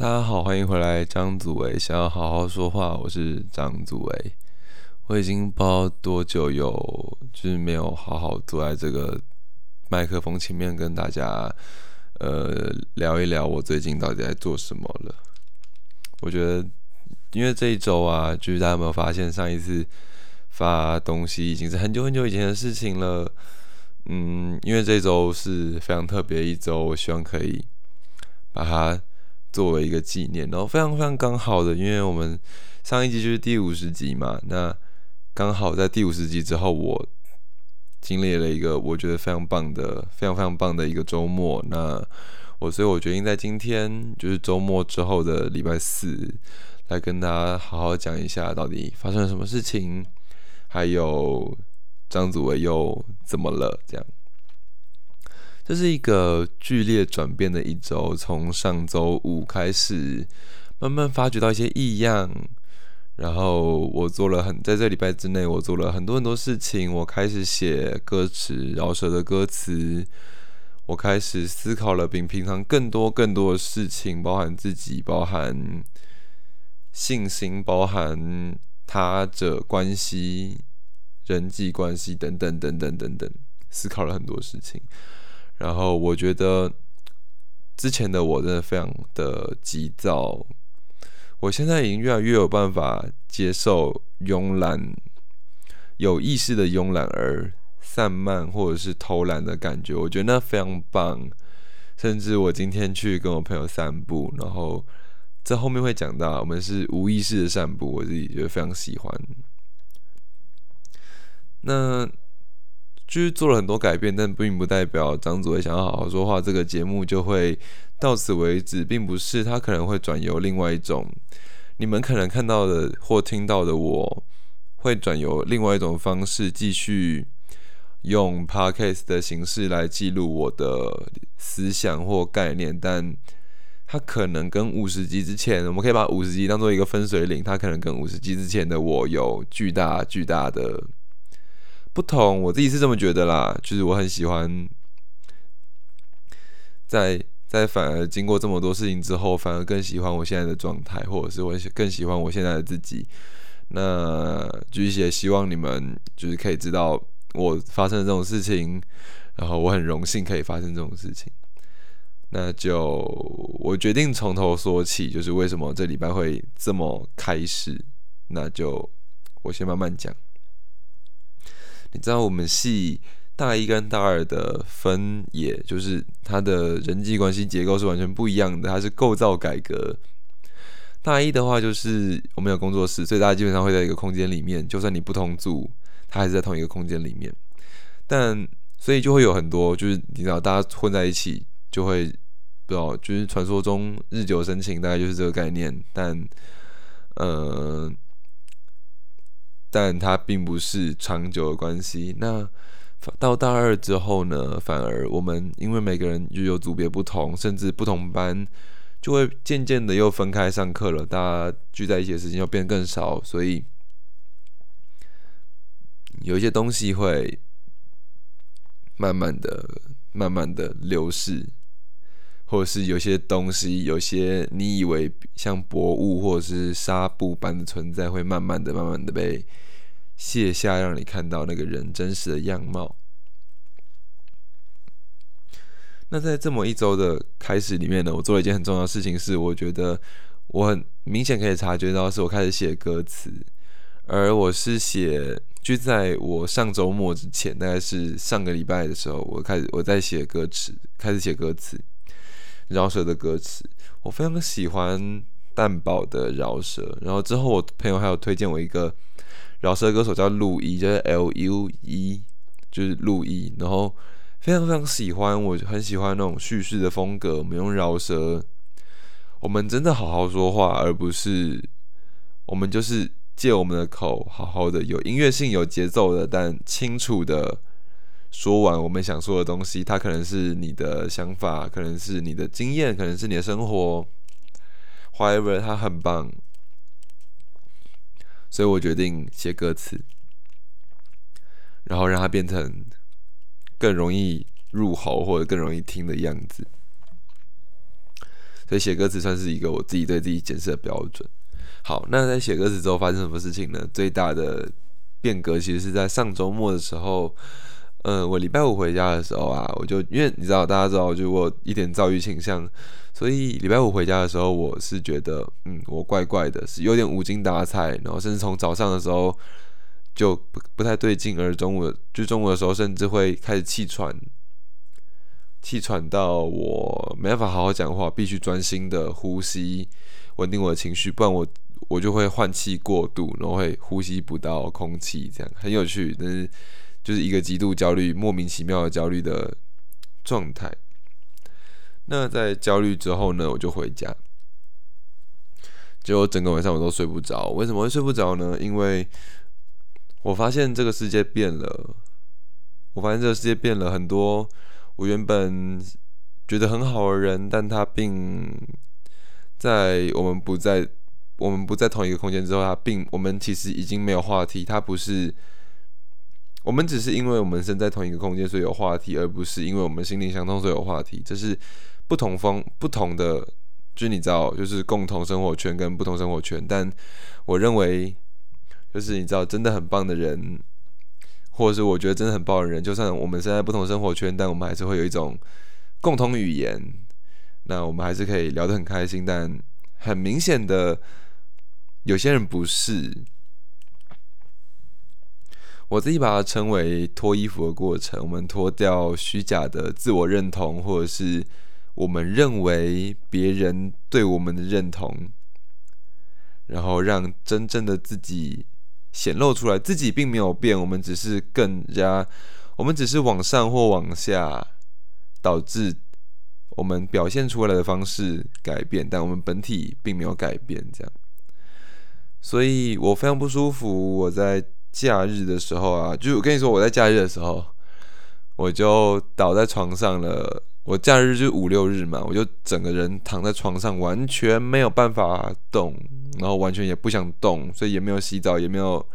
大家好，欢迎回来，张祖伟。想要好好说话，我是张祖伟。我已经不知道多久有，就是没有好好坐在这个麦克风前面跟大家，呃，聊一聊我最近到底在做什么了。我觉得，因为这一周啊，就是大家有没有发现，上一次发东西已经是很久很久以前的事情了。嗯，因为这周是非常特别一周，我希望可以把它作为一个纪念，然后非常非常刚好的，因为我们上一集就是第五十集嘛，那刚好在第五十集之后，我经历了一个我觉得非常棒的、非常非常棒的一个周末。那我所以，我决定在今天就是周末之后的礼拜四，来跟大家好好讲一下到底发生了什么事情，还有。张祖伟又怎么了？这样，这是一个剧烈转变的一周。从上周五开始，慢慢发觉到一些异样。然后我做了很，在这礼拜之内，我做了很多很多事情。我开始写歌词，饶舌的歌词。我开始思考了比平常更多更多的事情，包含自己，包含信心，包含他者关系。人际关系等等等等等等，思考了很多事情。然后我觉得之前的我真的非常的急躁，我现在已经越来越有办法接受慵懒、有意识的慵懒而散漫或者是偷懒的感觉。我觉得那非常棒。甚至我今天去跟我朋友散步，然后这后面会讲到，我们是无意识的散步，我自己觉得非常喜欢。那就是做了很多改变，但并不代表张祖伟想要好好说话这个节目就会到此为止，并不是他可能会转由另外一种你们可能看到的或听到的，我会转由另外一种方式继续用 podcast 的形式来记录我的思想或概念，但他可能跟五十集之前，我们可以把五十集当做一个分水岭，他可能跟五十集之前的我有巨大巨大的。不同，我自己是这么觉得啦，就是我很喜欢，在在反而经过这么多事情之后，反而更喜欢我现在的状态，或者是我更喜欢我现在的自己。那就是也希望你们就是可以知道我发生这种事情，然后我很荣幸可以发生这种事情。那就我决定从头说起，就是为什么这礼拜会这么开始，那就我先慢慢讲。你知道我们系大一跟大二的分野，就是它的人际关系结构是完全不一样的，它是构造改革。大一的话，就是我们有工作室，所以大家基本上会在一个空间里面，就算你不同组，他还是在同一个空间里面。但所以就会有很多，就是你知道，大家混在一起，就会不知道，就是传说中日久生情，大概就是这个概念。但，呃。但它并不是长久的关系。那到大二之后呢？反而我们因为每个人又有组别不同，甚至不同班，就会渐渐的又分开上课了。大家聚在一起的时间又变更少，所以有一些东西会慢慢的、慢慢的流逝。或者是有些东西，有些你以为像薄雾或者是纱布般的存在，会慢慢的、慢慢的被卸下，让你看到那个人真实的样貌。那在这么一周的开始里面呢，我做了一件很重要的事情，是我觉得我很明显可以察觉到，是我开始写歌词，而我是写，就在我上周末之前，大概是上个礼拜的时候，我开始我在写歌词，开始写歌词。饶舌的歌词，我非常喜欢蛋堡的饶舌。然后之后，我朋友还有推荐我一个饶舌歌手叫陆一，就是 L U E，就是陆一。然后非常非常喜欢，我很喜欢那种叙事的风格。我们用饶舌，我们真的好好说话，而不是我们就是借我们的口，好好的有音乐性、有节奏的，但清楚的。说完我们想说的东西，它可能是你的想法，可能是你的经验，可能是你的生活。However，它很棒，所以我决定写歌词，然后让它变成更容易入喉或者更容易听的样子。所以写歌词算是一个我自己对自己检视的标准。好，那在写歌词之后发生什么事情呢？最大的变革其实是在上周末的时候，嗯，我礼拜五回家的时候啊，我就因为你知道，大家知道，就我一点躁郁倾向，所以礼拜五回家的时候，我是觉得，嗯，我怪怪的，是有点无精打采，然后甚至从早上的时候就不不太对劲，而中午就中午的时候，甚至会开始气喘。气喘到我没办法好好讲话，必须专心的呼吸，稳定我的情绪，不然我我就会换气过度，然后会呼吸不到空气，这样很有趣，但是就是一个极度焦虑、莫名其妙的焦虑的状态。那在焦虑之后呢，我就回家，结果整个晚上我都睡不着。为什么会睡不着呢？因为我发现这个世界变了，我发现这个世界变了很多。我原本觉得很好的人，但他并在我们不在我们不在同一个空间之后，他并我们其实已经没有话题。他不是我们只是因为我们身在同一个空间，所以有话题，而不是因为我们心灵相通所以有话题。这是不同风不同的，就你知道，就是共同生活圈跟不同生活圈。但我认为，就是你知道，真的很棒的人。或者是我觉得真的很棒的人，就算我们现在不同生活圈，但我们还是会有一种共同语言。那我们还是可以聊得很开心。但很明显的，有些人不是。我自己把它称为脱衣服的过程。我们脱掉虚假的自我认同，或者是我们认为别人对我们的认同，然后让真正的自己。显露出来，自己并没有变，我们只是更加，我们只是往上或往下，导致我们表现出来的方式改变，但我们本体并没有改变。这样，所以我非常不舒服。我在假日的时候啊，就我跟你说，我在假日的时候，我就倒在床上了。我假日就五六日嘛，我就整个人躺在床上，完全没有办法动，然后完全也不想动，所以也没有洗澡，也没有，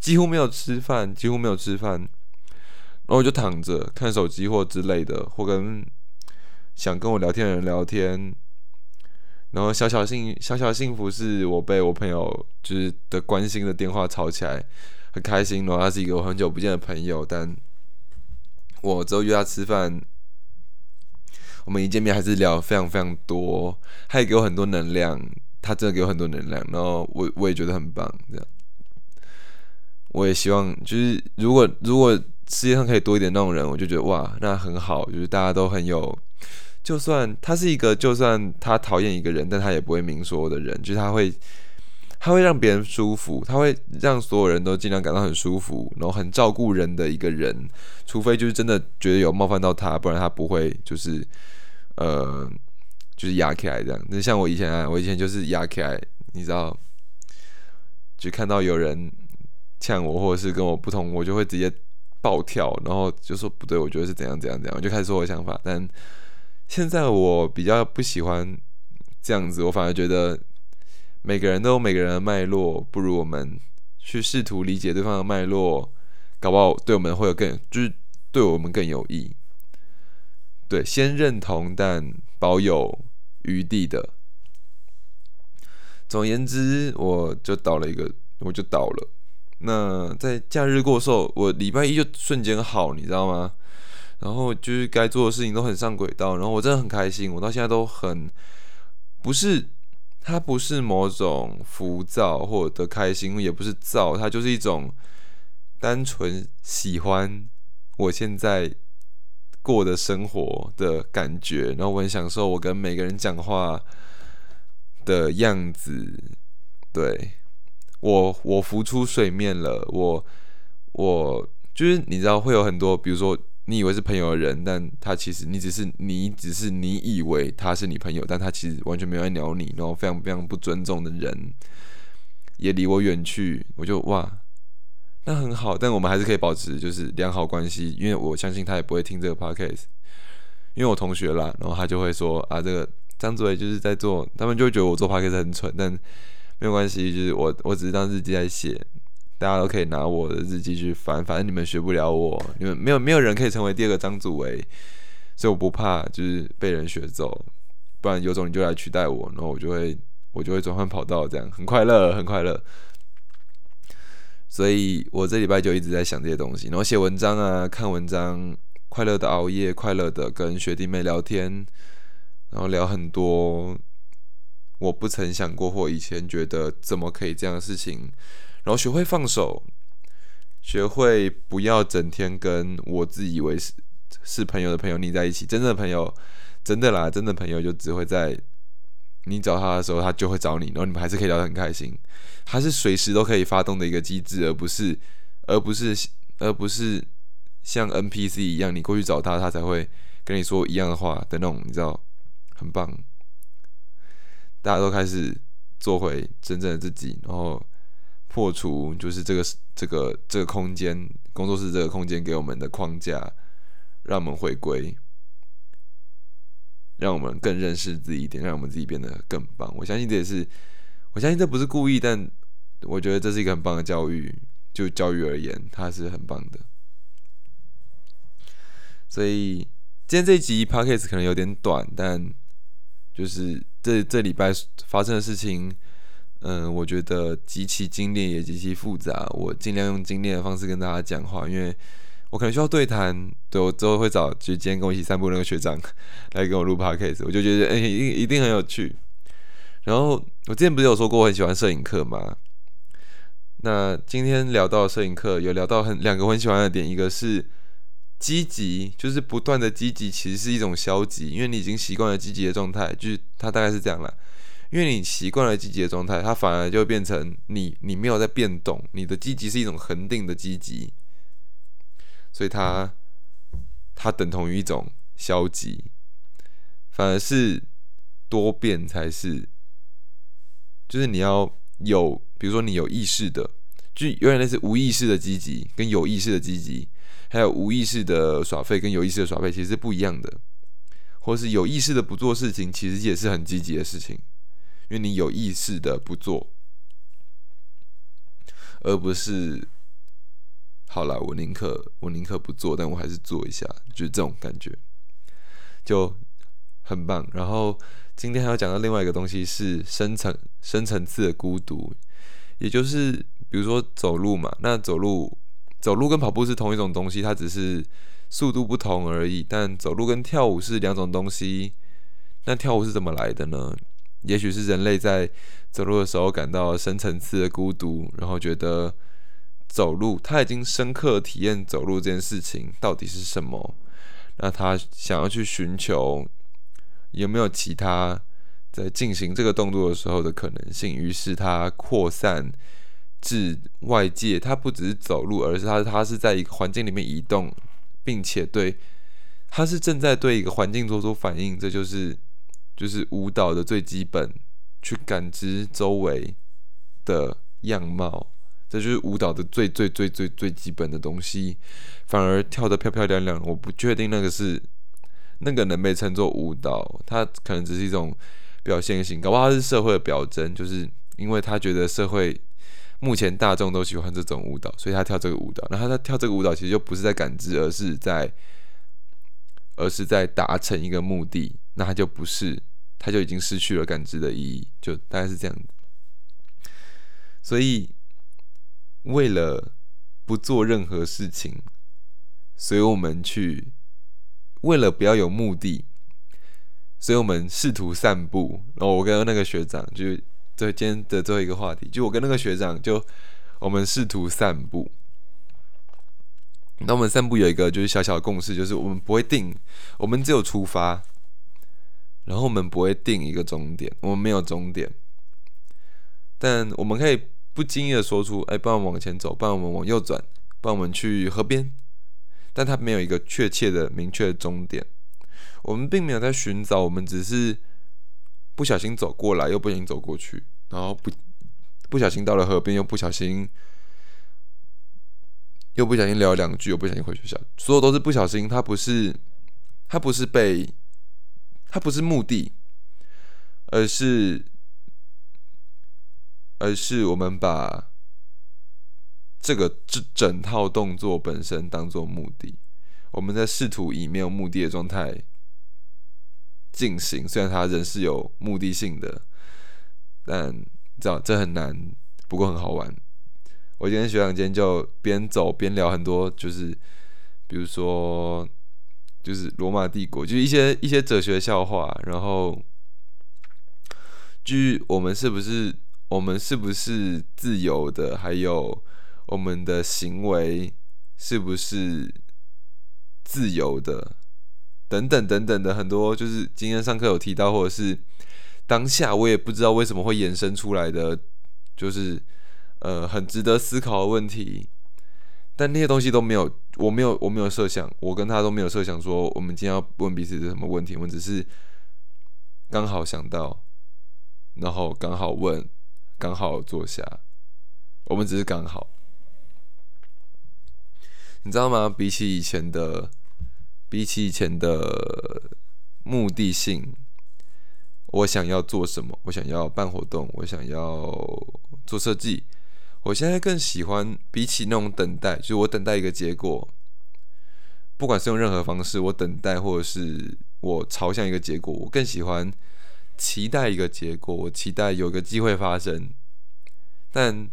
几乎没有吃饭，几乎没有吃饭，然后我就躺着看手机或之类的，或跟想跟我聊天的人聊天，然后小小幸小小幸福是我被我朋友就是的关心的电话吵起来，很开心，然后他是一个我很久不见的朋友，但我之后约他吃饭。我们一见面还是聊非常非常多，他也给我很多能量，他真的给我很多能量，然后我我也觉得很棒，这样，我也希望就是如果如果世界上可以多一点那种人，我就觉得哇，那很好，就是大家都很有，就算他是一个，就算他讨厌一个人，但他也不会明说的人，就是他会他会让别人舒服，他会让所有人都尽量感到很舒服，然后很照顾人的一个人，除非就是真的觉得有冒犯到他，不然他不会就是。呃，就是压起来这样。那像我以前啊，我以前就是压起来，你知道，就看到有人呛我，或者是跟我不同，我就会直接暴跳，然后就说不对，我觉得是怎样怎样怎样，我就开始说我的想法。但现在我比较不喜欢这样子，我反而觉得每个人都有每个人的脉络，不如我们去试图理解对方的脉络，搞不好对我们会有更，就是对我们更有益。对，先认同，但保有余地的。总而言之，我就倒了一个，我就倒了。那在假日过后，我礼拜一就瞬间好，你知道吗？然后就是该做的事情都很上轨道，然后我真的很开心。我到现在都很不是，它不是某种浮躁或者开心，也不是躁，它就是一种单纯喜欢我现在。过的生活的感觉，然后我很享受我跟每个人讲话的样子。对我，我浮出水面了。我，我就是你知道会有很多，比如说你以为是朋友的人，但他其实你只是你只是你以为他是你朋友，但他其实完全没有在鸟你，然后非常非常不尊重的人也离我远去。我就哇。那很好，但我们还是可以保持就是良好关系，因为我相信他也不会听这个 podcast，因为我同学啦，然后他就会说啊，这个张祖伟就是在做，他们就会觉得我做 podcast 很蠢，但没有关系，就是我我只是当日记在写，大家都可以拿我的日记去翻，反正你们学不了我，你们没有没有人可以成为第二个张祖维，所以我不怕就是被人学走，不然有种你就来取代我，然后我就会我就会转换跑道，这样很快乐，很快乐。所以我这礼拜就一直在想这些东西，然后写文章啊，看文章，快乐的熬夜，快乐的跟学弟妹聊天，然后聊很多我不曾想过或以前觉得怎么可以这样的事情，然后学会放手，学会不要整天跟我自以为是是朋友的朋友腻在一起，真正的朋友，真的啦，真的朋友就只会在。你找他的时候，他就会找你，然后你们还是可以聊得很开心。他是随时都可以发动的一个机制，而不是，而不是，而不是像 NPC 一样，你过去找他，他才会跟你说一样的话的那种，你知道，很棒。大家都开始做回真正的自己，然后破除就是这个这个这个空间工作室这个空间给我们的框架，让我们回归。让我们更认识自己一点，让我们自己变得更棒。我相信这也是，我相信这不是故意，但我觉得这是一个很棒的教育。就教育而言，它是很棒的。所以今天这一集 podcast 可能有点短，但就是这这礼拜发生的事情，嗯，我觉得极其精炼也极其复杂。我尽量用精炼的方式跟大家讲话，因为。我可能需要对谈，对我之后会找就今天跟我一起散步那个学长来跟我录 podcast，我就觉得哎，一一定很有趣。然后我之前不是有说过我很喜欢摄影课吗？那今天聊到摄影课，有聊到很两个我很喜欢的点，一个是积极，就是不断的积极，其实是一种消极，因为你已经习惯了积极的状态，就是它大概是这样了。因为你习惯了积极的状态，它反而就变成你你没有在变动，你的积极是一种恒定的积极。所以它，它等同于一种消极，反而是多变才是，就是你要有，比如说你有意识的，就有点类似无意识的积极跟有意识的积极，还有无意识的耍废跟有意识的耍废其实是不一样的，或是有意识的不做事情，其实也是很积极的事情，因为你有意识的不做，而不是。好了，我宁可我宁可不做，但我还是做一下，就是这种感觉，就很棒。然后今天还要讲到另外一个东西，是深层深层次的孤独，也就是比如说走路嘛，那走路走路跟跑步是同一种东西，它只是速度不同而已。但走路跟跳舞是两种东西，那跳舞是怎么来的呢？也许是人类在走路的时候感到深层次的孤独，然后觉得。走路，他已经深刻体验走路这件事情到底是什么。那他想要去寻求有没有其他在进行这个动作的时候的可能性。于是他扩散至外界，他不只是走路，而是他他是在一个环境里面移动，并且对他是正在对一个环境做出反应。这就是就是舞蹈的最基本，去感知周围的样貌。这就是舞蹈的最最最最最基本的东西，反而跳得漂漂亮亮，我不确定那个是那个能被称作舞蹈，它可能只是一种表现型，搞不好它是社会的表征，就是因为他觉得社会目前大众都喜欢这种舞蹈，所以他跳这个舞蹈。然后他跳这个舞蹈其实就不是在感知，而是在而是在达成一个目的，那他就不是，他就已经失去了感知的意义，就大概是这样子，所以。为了不做任何事情，所以我们去为了不要有目的，所以我们试图散步。然后我跟那个学长就是这今天的最后一个话题，就我跟那个学长就我们试图散步。那我们散步有一个就是小小的共识，就是我们不会定，我们只有出发，然后我们不会定一个终点，我们没有终点，但我们可以。不经意的说出：“哎，帮我们往前走，帮我们往右转，帮我们去河边。”但他没有一个确切的、明确的终点。我们并没有在寻找，我们只是不小心走过来，又不小心走过去，然后不不小心到了河边，又不小心又不小心聊两句，又不小心回学校。所有都是不小心，他不是他不是被它不是目的，而是。而是我们把这个这整套动作本身当做目的，我们在试图以没有目的的状态进行。虽然它人是有目的性的，但知道这很难，不过很好玩。我今天学长今天就边走边聊很多，就是比如说，就是罗马帝国，就一些一些哲学笑话，然后，就是我们是不是我们是不是自由的，还有我们的行为是不是自由的，等等等等的很多，就是今天上课有提到，或者是当下我也不知道为什么会衍生出来的，就是。呃，很值得思考的问题，但那些东西都没有，我没有，我没有设想，我跟他都没有设想说，我们今天要问彼此是什么问题，我们只是刚好想到，然后刚好问，刚好坐下，我们只是刚好，你知道吗？比起以前的，比起以前的目的性，我想要做什么？我想要办活动，我想要做设计。我现在更喜欢比起那种等待，就是我等待一个结果，不管是用任何方式，我等待或者是我朝向一个结果，我更喜欢期待一个结果，我期待有个机会发生，但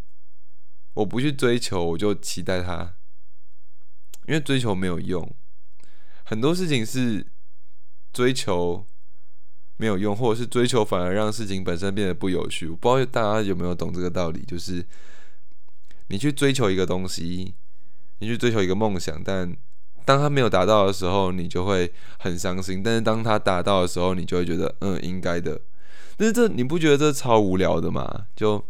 我不去追求，我就期待它，因为追求没有用，很多事情是追求没有用，或者是追求反而让事情本身变得不有趣。我不知道大家有没有懂这个道理，就是。你去追求一个东西，你去追求一个梦想，但当他没有达到的时候，你就会很伤心；但是当他达到的时候，你就会觉得嗯，应该的。但是这你不觉得这超无聊的吗？就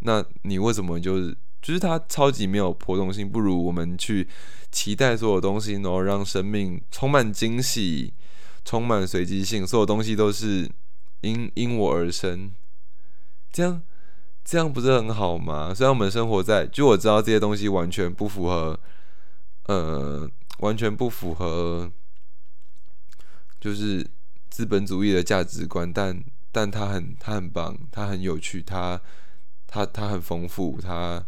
那你为什么就是就是它超级没有波动性？不如我们去期待所有东西，然后让生命充满惊喜，充满随机性，所有东西都是因因我而生，这样。这样不是很好吗？虽然我们生活在，就我知道这些东西完全不符合，呃，完全不符合，就是资本主义的价值观，但但它很它很棒，它很有趣，它它它很丰富，它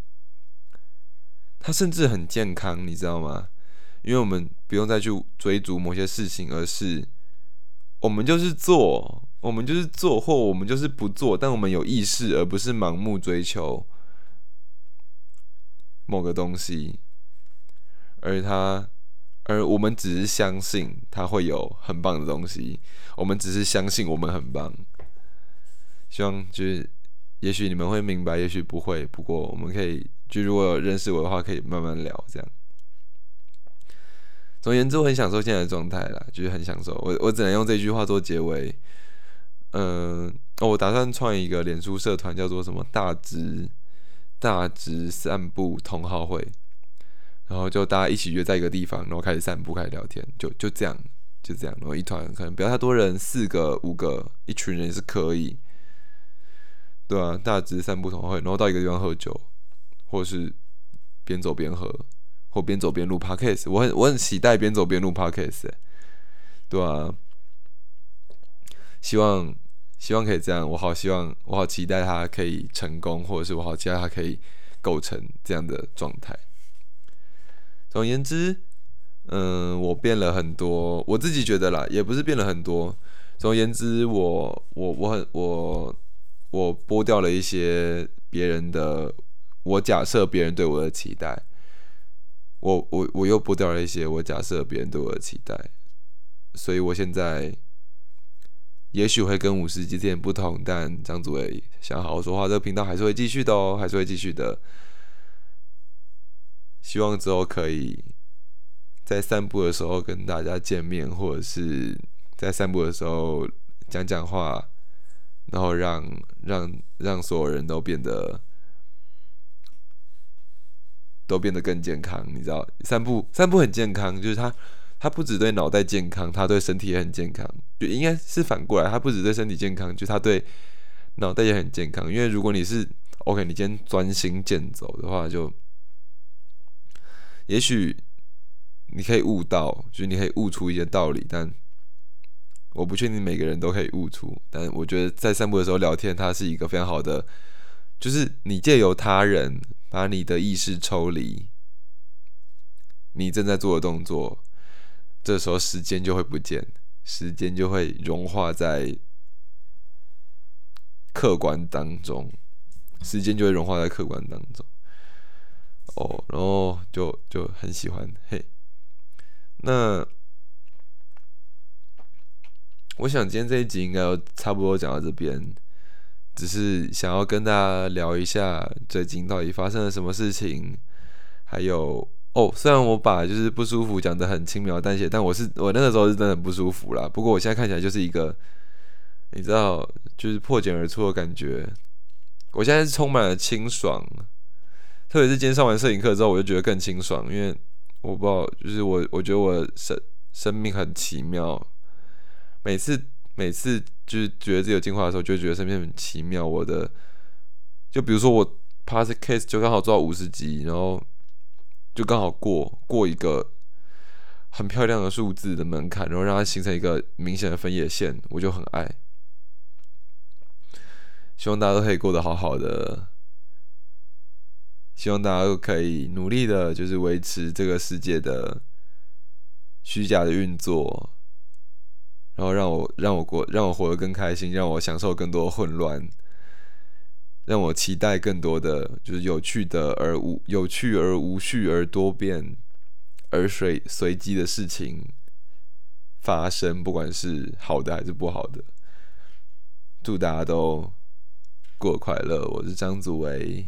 它甚至很健康，你知道吗？因为我们不用再去追逐某些事情，而是我们就是做。我们就是做，或我们就是不做，但我们有意识，而不是盲目追求某个东西，而他，而我们只是相信他会有很棒的东西，我们只是相信我们很棒。希望就是，也许你们会明白，也许不会。不过我们可以，就如果有认识我的话，可以慢慢聊这样。总而言之，我很享受现在的状态啦，就是很享受。我我只能用这句话做结尾。嗯，我打算创一个脸书社团，叫做什么“大直大直散步同好会”，然后就大家一起约在一个地方，然后开始散步，开始聊天，就就这样，就这样。然后一团可能不要太多人，四个、五个，一群人也是可以，对啊，大直散步同好会，然后到一个地方喝酒，或是边走边喝，或边走边录 podcast。我很我很期待边走边录 podcast，对啊，希望。希望可以这样，我好希望，我好期待它可以成功，或者是我好期待它可以构成这样的状态。总而言之，嗯，我变了很多，我自己觉得啦，也不是变了很多。总而言之，我我我很我我剥掉了一些别人的，我假设别人对我的期待，我我我又剥掉了一些我假设别人对我的期待，所以我现在。也许会跟五十集之前不同，但张祖伟想好好说话，这个频道还是会继续的哦，还是会继续的。希望之后可以在散步的时候跟大家见面，或者是在散步的时候讲讲话，然后让让让所有人都变得都变得更健康。你知道，散步散步很健康，就是他。他不只对脑袋健康，他对身体也很健康。就应该是反过来，他不只对身体健康，就他对脑袋也很健康。因为如果你是 OK，你今天专心健走的话，就也许你可以悟到，就是你可以悟出一些道理。但我不确定每个人都可以悟出。但我觉得在散步的时候聊天，它是一个非常好的，就是你借由他人把你的意识抽离，你正在做的动作。这时候时间就会不见，时间就会融化在客观当中，时间就会融化在客观当中。哦，然后就就很喜欢嘿。那我想今天这一集应该差不多讲到这边，只是想要跟大家聊一下最近到底发生了什么事情，还有。哦，虽然我把就是不舒服讲的很轻描淡写，但我是我那个时候是真的很不舒服啦。不过我现在看起来就是一个，你知道，就是破茧而出的感觉。我现在是充满了清爽，特别是今天上完摄影课之后，我就觉得更清爽，因为我不知道，就是我我觉得我生生命很奇妙。每次每次就是觉得自己有进化的时候，就觉得生命很奇妙。我的，就比如说我 pass case 就刚好做到五十级，然后。就刚好过过一个很漂亮的数字的门槛，然后让它形成一个明显的分野线，我就很爱。希望大家都可以过得好好的，希望大家都可以努力的，就是维持这个世界的虚假的运作，然后让我让我过让我活得更开心，让我享受更多混乱。让我期待更多的，就是有趣的而无有趣而无序而多变而随随机的事情发生，不管是好的还是不好的。祝大家都过快乐！我是张祖维，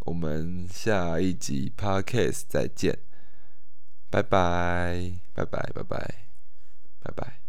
我们下一集 Podcast 再见，拜拜拜拜拜拜拜拜。